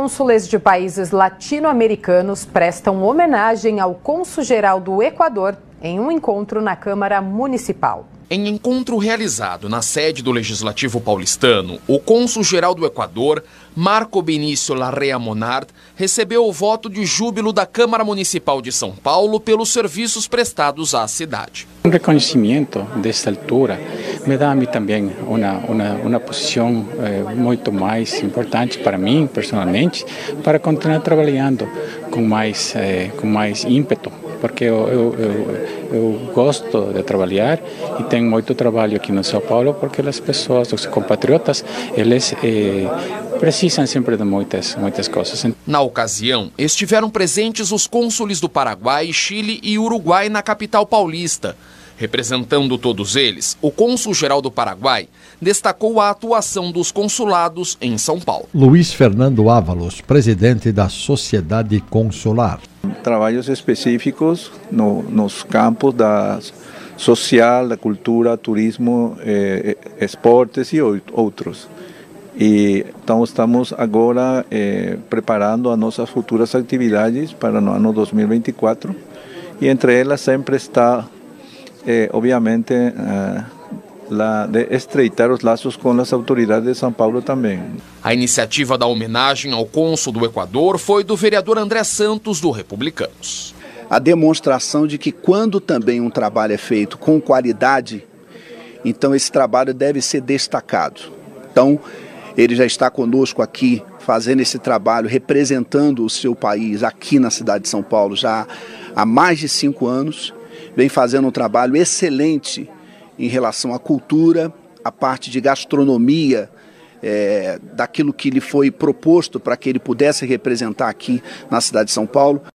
cônsules de países latino-americanos prestam homenagem ao cônsul-geral do Equador em um encontro na Câmara Municipal. Em encontro realizado na sede do Legislativo paulistano, o cônsul-geral do Equador, Marco Benício Larrea Monard, recebeu o voto de júbilo da Câmara Municipal de São Paulo pelos serviços prestados à cidade. Um reconhecimento desta altura me dá a mim também uma, uma, uma posição eh, muito mais importante para mim, personalmente, para continuar trabalhando com mais, eh, com mais ímpeto porque eu, eu, eu, eu, gosto de trabalhar e tenho muito trabalho aqui no São Paulo porque as pessoas, os compatriotas, eles eh, precisam sempre de muitas, muitas coisas. Na ocasião, estiveram presentes os cônsules do Paraguai, Chile e Uruguai na capital paulista. Representando todos eles, o cônsul-geral do Paraguai destacou a atuação dos consulados em São Paulo. Luiz Fernando Ávalos, presidente da Sociedade Consular. Trabalhos específicos no, nos campos da social, da cultura, turismo, eh, esportes e outros. E, então estamos agora eh, preparando as nossas futuras atividades para o ano 2024 e entre elas sempre está eh, obviamente, eh, la, de estreitar os laços com as autoridades de São Paulo também. A iniciativa da homenagem ao cônsul do Equador foi do vereador André Santos, do Republicanos. A demonstração de que quando também um trabalho é feito com qualidade, então esse trabalho deve ser destacado. Então, ele já está conosco aqui, fazendo esse trabalho, representando o seu país aqui na cidade de São Paulo já há mais de cinco anos vem fazendo um trabalho excelente em relação à cultura, a parte de gastronomia, é, daquilo que lhe foi proposto para que ele pudesse representar aqui na cidade de São Paulo.